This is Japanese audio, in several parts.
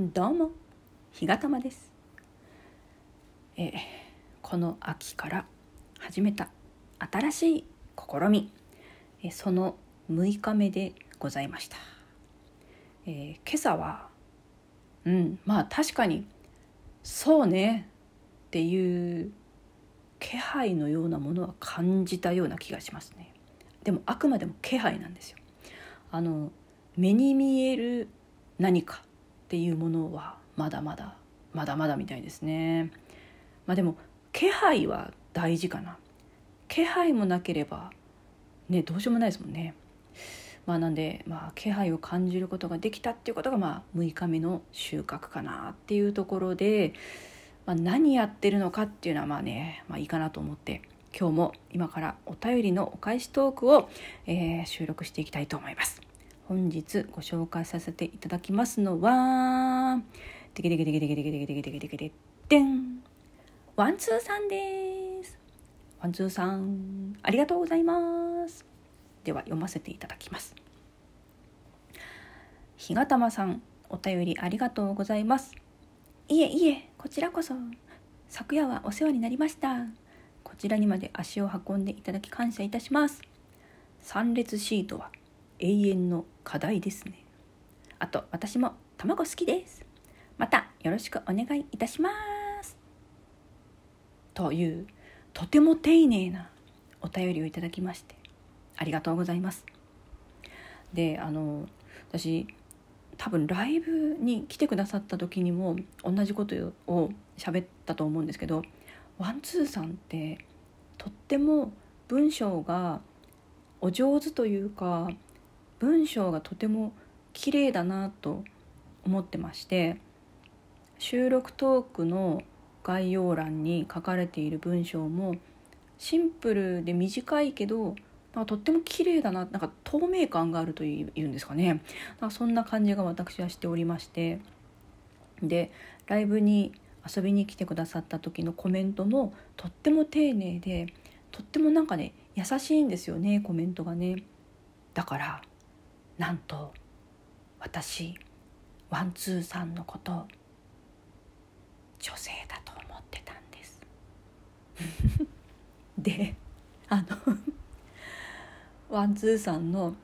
どうも日がたまです。えこの秋から始めた新しい試みえその6日目でございました、え今朝はうんまあ確かにそうねっていう気配のようなものは感じたような気がしますね。でもあくまでも気配なんですよ。あの目に見える何かっていうものはまだまだまだまだみたいですね。まあでも気配は大事かな。気配もなければねどうしようもないですもんね。まあなんで、まあ、気配を感じることができたっていうことが、まあ、6日目の収穫かなっていうところで、まあ、何やってるのかっていうのはまあね、まあ、いいかなと思って今日も今からお便りのお返しトークを、えー収録していきたいと思います。本日ご紹介させていただきますのはテケテケテケテケテケテケテケテケテケテテン。ワンツーさんです。ワンツーさんありがとうございます。では読ませていただきます。ひがたまさんお便りありがとうございます。いえいえこちらこそ。昨夜はお世話になりました。こちらにまで足を運んでいただき感謝いたします。3列シートは永遠の課題ですね。あと私も卵好きです。またよろしくお願いいたします。というとても丁寧なお便りをいただきましてありがとうございます。であの私多分ライブに来てくださった時にも同じことを喋ったと思うんですけどワンツーさんってとっても文章がお上手というか文章がとても綺麗だなと思ってまして収録トークの概要欄に書かれている文章もシンプルで短いけどなんかとっても綺麗だななんか透明感があるというんですかね。なんかそんな感じが私はしておりまして。でライブに遊びに来てくださった時のコメントもとっても丁寧でとってもなんかね優しいんですよねコメントがね。だからなんと私ワンツーさんのこと女性だと思ってたんです。であのワンツーさんの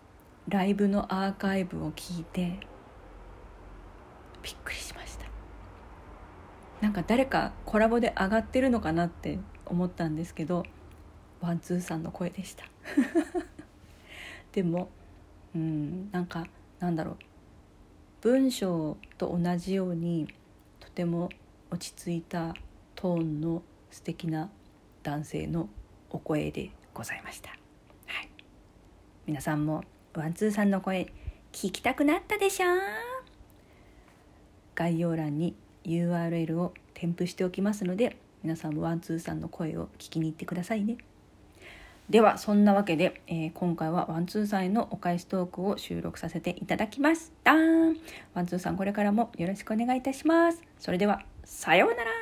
ライブのアーカイブを聞いてびっくりしました。なんか誰かコラボで上がってるのかなって思ったんですけどワンツーさんの声でした。でもうん。なんかなんだろう。文章と同じようにとても落ち着いたトーンの素敵な男性のお声でございました、はい、皆さんもワンツーさんの声聞きたくなったでしょう？概要欄に URL を添付しておきますので皆さんもワンツーさんの声を聞きに行ってくださいね。ではそんなわけで、えー今回はワンツーさんへのお返しトークを収録させていただきました。ワンツーさんこれからもよろしくお願いいたします。それではさようなら。